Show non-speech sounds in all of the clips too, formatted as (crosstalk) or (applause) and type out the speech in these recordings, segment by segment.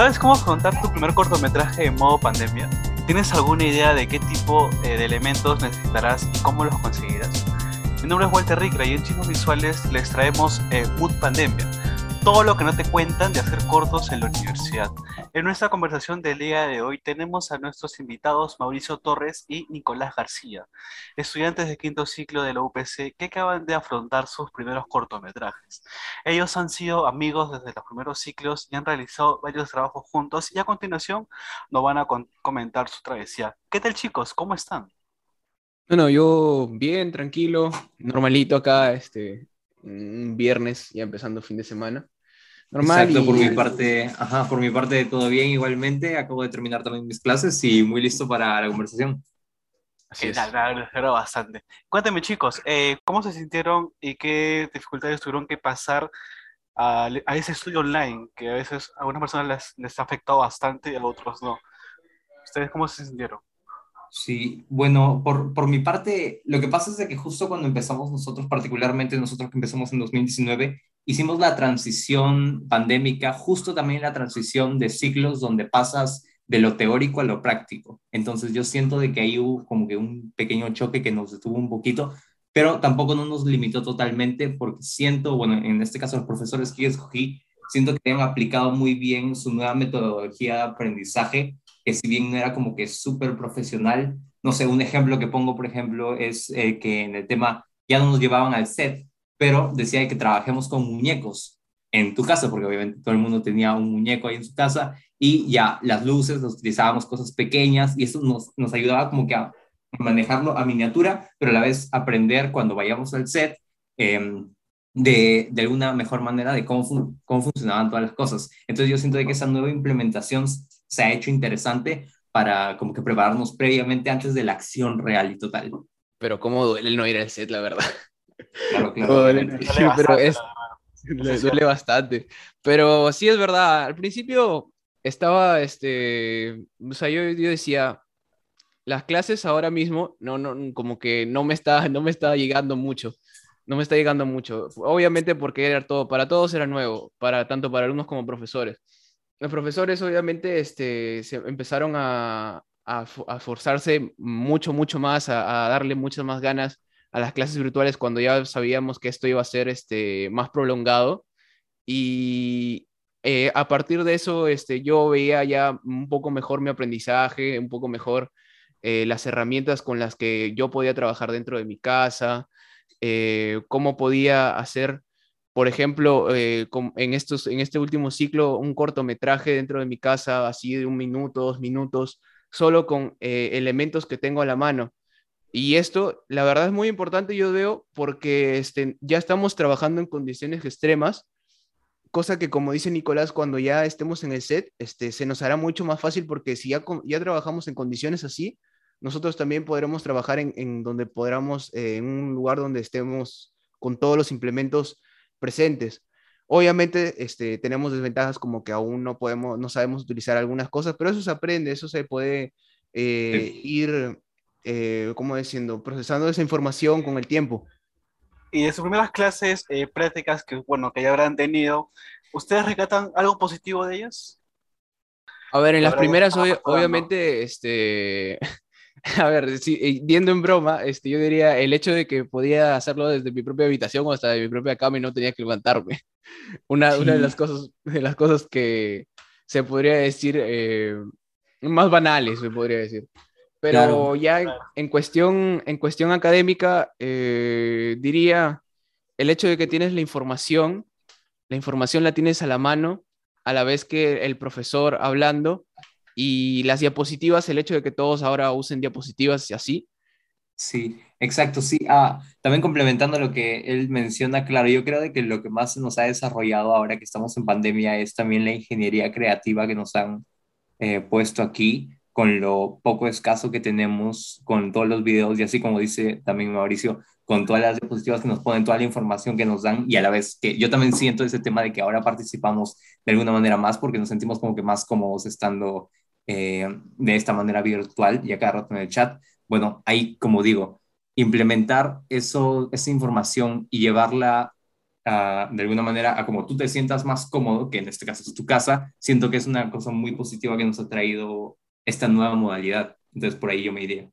¿Sabes cómo afrontar tu primer cortometraje en modo pandemia? ¿Tienes alguna idea de qué tipo eh, de elementos necesitarás y cómo los conseguirás? Mi nombre es Walter Ricra y en Chicos Visuales les traemos eh, Mood Pandemia, todo lo que no te cuentan de hacer cortos en la universidad. En nuestra conversación del día de hoy tenemos a nuestros invitados Mauricio Torres y Nicolás García, estudiantes de quinto ciclo de la UPC que acaban de afrontar sus primeros cortometrajes. Ellos han sido amigos desde los primeros ciclos y han realizado varios trabajos juntos y a continuación nos van a comentar su travesía. ¿Qué tal chicos? ¿Cómo están? Bueno, yo bien, tranquilo, normalito acá, este, un viernes, ya empezando fin de semana. Normal. Exacto, por mi parte, ajá, por mi parte todo bien igualmente. Acabo de terminar también mis clases y muy listo para la conversación. Así es. Claro, bastante. Cuéntame chicos, eh, ¿cómo se sintieron y qué dificultades tuvieron que pasar a, a, ese estudio online que a veces a algunas personas les, les ha afectado bastante y a otros no? ¿Ustedes cómo se sintieron? Sí, bueno, por, por, mi parte, lo que pasa es de que justo cuando empezamos nosotros, particularmente nosotros que empezamos en 2019, hicimos la transición pandémica, justo también la transición de ciclos donde pasas de lo teórico a lo práctico. Entonces yo siento de que ahí hubo como que un pequeño choque que nos detuvo un poquito, pero tampoco no nos limitó totalmente porque siento, bueno, en este caso los profesores que yo escogí, siento que han aplicado muy bien su nueva metodología de aprendizaje que si bien no era como que súper profesional, no sé, un ejemplo que pongo, por ejemplo, es eh, que en el tema ya no nos llevaban al set, pero decía que trabajemos con muñecos en tu casa, porque obviamente todo el mundo tenía un muñeco ahí en su casa, y ya las luces, nos utilizábamos cosas pequeñas, y eso nos, nos ayudaba como que a manejarlo a miniatura, pero a la vez aprender cuando vayamos al set em, de, de, alguna mejor manera de cómo, cómo funcionaban todas las cosas. Entonces yo siento que esa nueva implementación se ha hecho interesante para como que prepararnos previamente antes de la acción real y total. Pero cómo duele el no ir al set, la verdad. Claro, claro. Duele, pero es, (laughs) duele bastante. Pero sí es verdad, al principio estaba, este, o sea, yo, yo decía, las clases ahora mismo, no, no, como que no me está, no me está llegando mucho. No me está llegando mucho. Obviamente porque era todo, para todos era nuevo, para, tanto para alumnos como profesores los profesores obviamente este, se empezaron a, a, forzarse mucho, mucho más, a, darle muchas más ganas a las clases virtuales cuando ya sabíamos que esto iba a ser este, más prolongado. Y eh, a partir de eso, este, yo veía ya un poco mejor mi aprendizaje, un poco mejor eh, las herramientas con las que yo podía trabajar dentro de mi casa, eh, cómo podía hacer por ejemplo, eh, en, estos, en este último ciclo, un cortometraje dentro de mi casa, así de un minuto, dos minutos, solo con eh, elementos que tengo a la mano. Y esto, la verdad, es muy importante, yo veo, porque este, ya estamos trabajando en condiciones extremas, cosa que, como dice Nicolás, cuando ya estemos en el set, este, se nos hará mucho más fácil, porque si ya, ya trabajamos en condiciones así, nosotros también podremos trabajar en, en donde podamos, eh, en un lugar donde estemos con todos los implementos presentes. Obviamente este, tenemos desventajas como que aún no podemos, no sabemos utilizar algunas cosas, pero eso se aprende, eso se puede eh, ir, eh, como diciendo, procesando esa información con el tiempo. Y de sus primeras clases eh, prácticas que, bueno, que ya habrán tenido, ¿ustedes recatan algo positivo de ellas? A ver, en las primeras, obviamente, este, (laughs) A ver, sí, viendo en broma, este, yo diría el hecho de que podía hacerlo desde mi propia habitación o hasta de mi propia cama y no tenía que levantarme. (laughs) Una, una de, las cosas, de las cosas que se podría decir eh, más banales, se podría decir. Pero ya en, cuestión, en cuestión académica, eh, diría el hecho de que tienes la información, la información la tienes a la mano, a la vez que el profesor hablando, y las diapositivas, el hecho de que todos ahora usen diapositivas y así. Sí, exacto, sí. Ah, también complementando lo que él menciona, claro, yo creo de que lo que más nos ha desarrollado ahora que estamos en pandemia es también la ingeniería creativa que nos han eh, puesto aquí, con lo poco escaso que tenemos, con todos los videos y así como dice también Mauricio, con todas las diapositivas que nos ponen, toda la información que nos dan y a la vez que yo también siento ese tema de que ahora participamos de alguna manera más porque nos sentimos como que más cómodos estando eh, de esta manera virtual y a cada rato en el chat. Bueno, ahí, como digo, implementar eso, esa información y llevarla de alguna manera a como tú te sientas más cómodo, que en este caso es tu casa, siento que es una cosa muy positiva que nos ha traído esta nueva modalidad. Entonces por ahí yo me iría.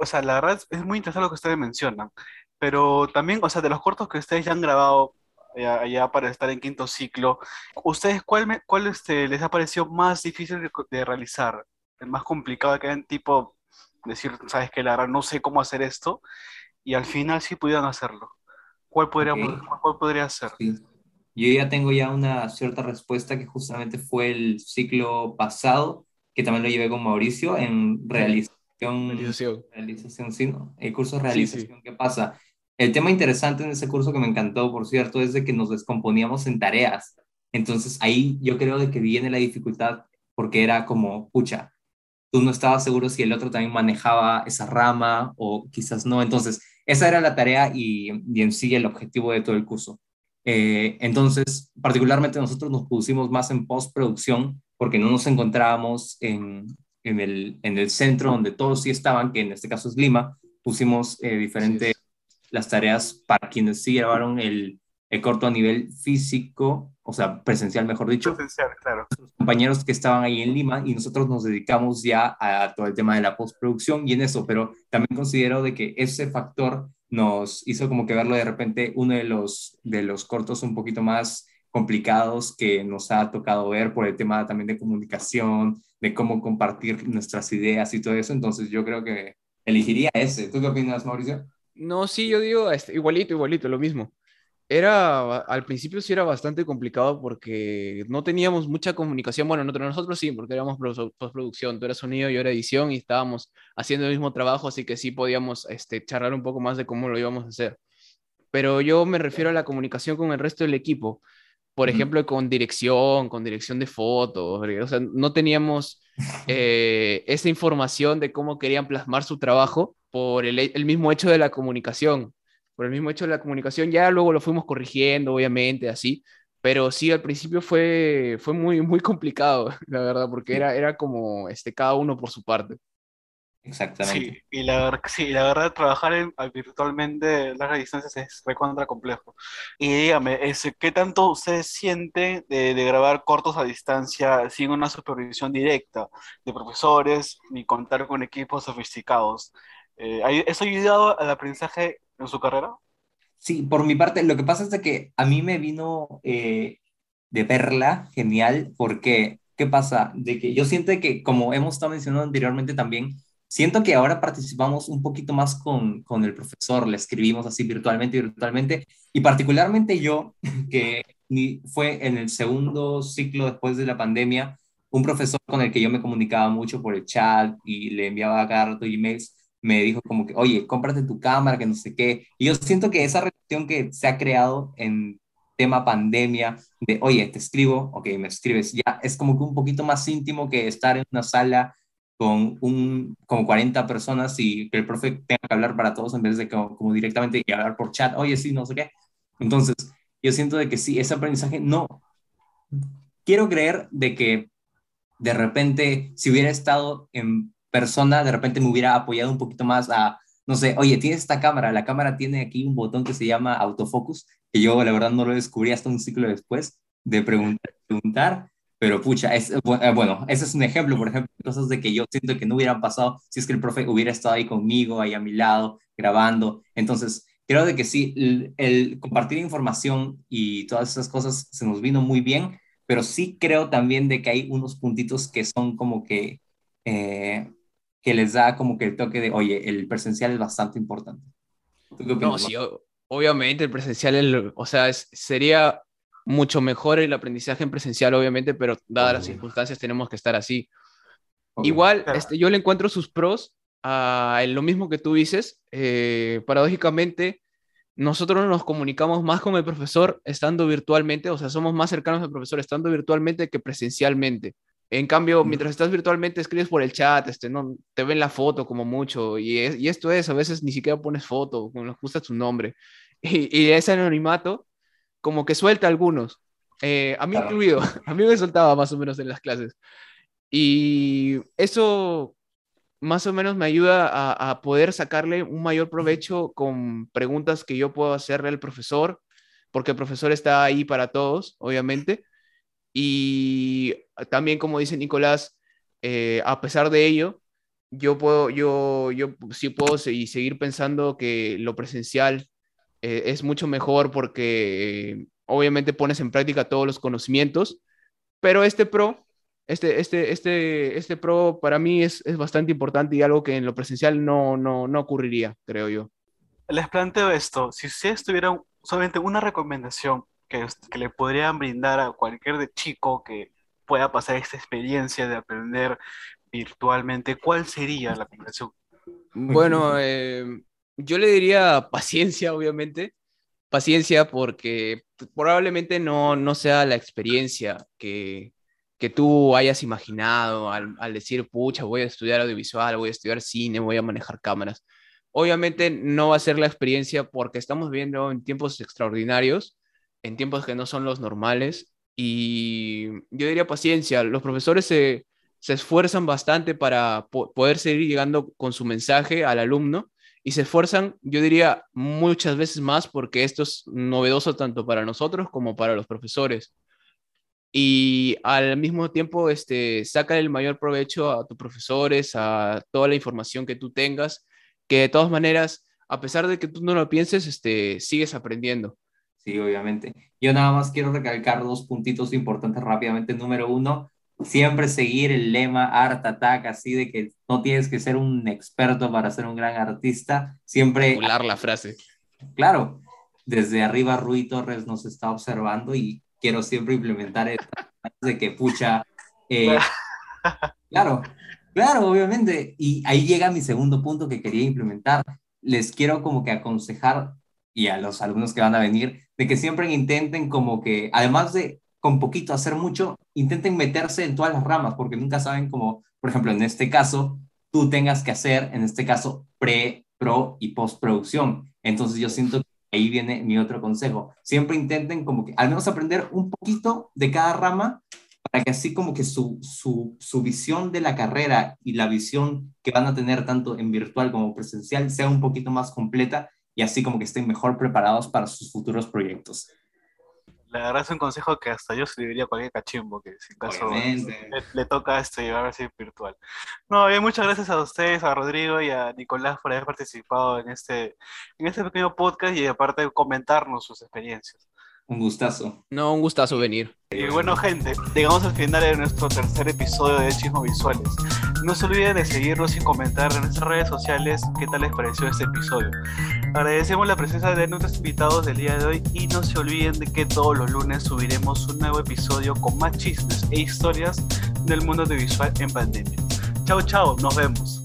O sea, la verdad es muy interesante lo que ustedes mencionan, pero también, o sea, de los cortos que ustedes ya han grabado allá, para estar en quinto ciclo, ¿ustedes cuál, cuál este, les ha parecido más difícil de, realizar? El más complicado que en tipo decir, sabes que la verdad no sé cómo hacer esto, y al final sí pudieron hacerlo. ¿Cuál, podríamos, ¿cuál podría ser? Yo ya tengo ya una cierta respuesta que justamente fue el ciclo pasado, que también lo llevé con Mauricio en realización. Realización. realización sí, ¿no? El curso de realización, ¿qué pasa? El tema interesante en ese curso que me encantó, por cierto, es de que nos descomponíamos en tareas. Entonces ahí yo creo de que viene la dificultad porque era como, pucha, tú no estabas seguro si el otro también manejaba esa rama o quizás no. Entonces, esa era la tarea y, en sí el objetivo de todo el curso. Eh, entonces, particularmente nosotros nos pusimos más en postproducción porque no nos encontrábamos en, en, el, en el centro donde todos sí estaban, que en este caso es Lima. Pusimos eh, diferentes las tareas para quienes sí grabaron el, el corto a nivel físico, o sea, presencial, mejor dicho. Presencial, claro. Los compañeros que estaban ahí en Lima y nosotros nos dedicamos ya a todo el tema de la postproducción y en eso, pero también considero de que ese factor nos hizo como que verlo de repente uno de los, de los cortos un poquito más complicados que nos ha tocado ver por el tema también de comunicación, de cómo compartir nuestras ideas y todo eso. Entonces yo creo que elegiría ese. ¿Tú qué opinas, Mauricio? No, sí, yo digo este, igualito, igualito, lo mismo era, al principio sí era bastante complicado porque no teníamos mucha comunicación. Bueno, nosotros sí, porque éramos postproducción, tú eras sonido, yo era edición y estábamos haciendo el mismo trabajo, así que sí podíamos este, charlar un poco más de cómo lo íbamos a hacer. Pero yo me refiero a la comunicación con el resto del equipo, por ejemplo, con dirección, con dirección de fotos, o sea, no teníamos eh, esa información de cómo querían plasmar su trabajo por el, el mismo hecho de la comunicación por el mismo hecho de la comunicación. Ya luego lo fuimos corrigiendo, obviamente, así, pero sí, al principio fue, fue muy, muy complicado, (laughs) la verdad, porque era, era como este, cada uno por su parte. Exactamente. Sí, y la, sí, la verdad, trabajar en, virtualmente largas distancias es recontra complejo. Y dígame, ese, ¿qué tanto usted siente de, de, grabar cortos a distancia sin una supervisión directa de profesores ni contar con equipos sofisticados? Eh, ¿Eso ha ayudado al aprendizaje en su carrera? Sí, por mi parte, lo que pasa es de que a mí me vino eh, de perla genial, porque, ¿qué pasa? De que yo siento que, como hemos estado mencionando anteriormente también, siento que ahora participamos un poquito más con, con el profesor, le escribimos así virtualmente virtualmente, y particularmente yo, (laughs) que fue en el segundo ciclo después de la pandemia, un profesor con el que yo me comunicaba mucho por el chat y le enviaba cada rato emails, me dijo como que, oye, cómprate tu cámara, que no sé qué. Y yo siento que esa relación que se ha creado en tema pandemia, de, oye, te escribo, ok, me escribes, ya es como que un poquito más íntimo que estar en una sala con un, como 40 personas y que el profe tenga que hablar para todos en vez de como, directamente y hablar por chat, oye, sí, no sé qué. Entonces, yo siento de que sí, ese aprendizaje no. Quiero creer de que de repente, si hubiera estado en persona de repente me hubiera apoyado un poquito más a, no sé, oye, tienes esta cámara, la cámara tiene aquí un botón que se llama autofocus, que yo la verdad no lo descubrí hasta un ciclo después de preguntar pero pucha, es, eh, bueno, ese es un ejemplo, por ejemplo, cosas de que yo siento que no hubieran pasado si es que el profe hubiera estado ahí conmigo, ahí a mi lado, grabando. Entonces, creo de que sí, el, compartir información y todas esas cosas se nos vino muy bien, pero sí creo también de que hay unos puntitos que son como que eh, que les da como que el toque de, oye, el presencial es bastante importante. no, sí, obviamente el presencial, o sea, sería mucho mejor el aprendizaje en presencial, obviamente, pero dadas las circunstancias tenemos que estar así. Igual, este, yo le encuentro sus pros a lo mismo que tú dices. Eh, paradójicamente, nosotros nos comunicamos más con el profesor estando virtualmente, o sea, somos más cercanos al profesor estando virtualmente que presencialmente. En cambio, mientras estás virtualmente, escribes por el chat, este, no, te ven la foto como mucho, y, y esto es, a veces ni siquiera pones foto, no les gusta tu nombre. Y, y, ese anonimato, como que suelta a algunos, eh, a mí incluido, (laughs) a mí me soltaba más o menos en las clases. Y eso más o menos me ayuda a, a poder sacarle un mayor provecho con preguntas que yo puedo hacerle al profesor porque el profesor está ahí para todos, obviamente. Y también, como dice Nicolás, eh, a pesar de ello, yo puedo, yo, yo sí puedo seguir pensando que lo presencial eh, es mucho mejor porque obviamente pones en práctica todos los conocimientos, pero este pro, este, este, este, este pro para mí es, es bastante importante y algo que en lo presencial no, no, no ocurriría, creo yo. Les planteo esto, si ustedes tuvieran solamente una recomendación que, que le podrían brindar a cualquier de chico que pueda pasar esta experiencia de aprender virtualmente, ¿cuál sería la recomendación? Bueno, eh, yo le diría paciencia, obviamente. Paciencia porque probablemente no, no sea la experiencia que, que tú hayas imaginado al, al, decir, pucha, voy a estudiar audiovisual, voy a estudiar cine, voy a manejar cámaras. Obviamente no va a ser la experiencia porque estamos viviendo en tiempos extraordinarios, en tiempos que no son los normales. Y yo diría paciencia, los profesores se, se esfuerzan bastante para poder seguir llegando con su mensaje al alumno y se esfuerzan, yo diría, muchas veces más porque esto es novedoso tanto para nosotros como para los profesores. Y al mismo tiempo, este, saca el mayor provecho a tus profesores, a toda la información que tú tengas, que de todas maneras, a pesar de que tú no lo pienses, este, sigues aprendiendo. Sí, obviamente. Yo nada más quiero recalcar dos puntitos importantes rápidamente. Número uno, siempre seguir el lema Art Attack, así de que no tienes que ser un experto para ser un gran artista, siempre... la frase. Claro, desde arriba Rui Torres nos está observando y quiero siempre implementar esta de que pucha... Eh, (laughs) claro, claro, obviamente. Y ahí llega mi segundo punto que quería implementar. Les quiero como que aconsejar y a los alumnos que van a venir, de que siempre intenten como que, además de con poquito hacer mucho, intenten meterse en todas las ramas, porque nunca saben cómo, por ejemplo, en este caso, tú tengas que hacer, en este caso, pre, pro y postproducción. Entonces yo siento que ahí viene mi otro consejo. Siempre intenten como que al menos aprender un poquito de cada rama para que así como que su, su, su visión de la carrera y la visión que van a tener tanto en virtual como presencial sea un poquito más completa y así como que estén mejor preparados para sus futuros proyectos. La verdad es un consejo que hasta yo se le diría a cualquier cachimbo que si en caso le, toca esto llevar así virtual. No, bien, muchas gracias a ustedes, a Rodrigo y a Nicolás por haber participado en este, en este pequeño podcast y aparte comentarnos sus experiencias. Un gustazo. No, un gustazo venir. Y bueno, gente, llegamos al final de nuestro tercer episodio de Chismo Visuales. No se olviden de seguirnos y comentar en nuestras redes sociales qué tal les pareció este episodio. Agradecemos la presencia de nuestros invitados del día de hoy y no se olviden de que todos los lunes subiremos un nuevo episodio con más chismes e historias del mundo de visual en pandemia. Chao, chao, nos vemos.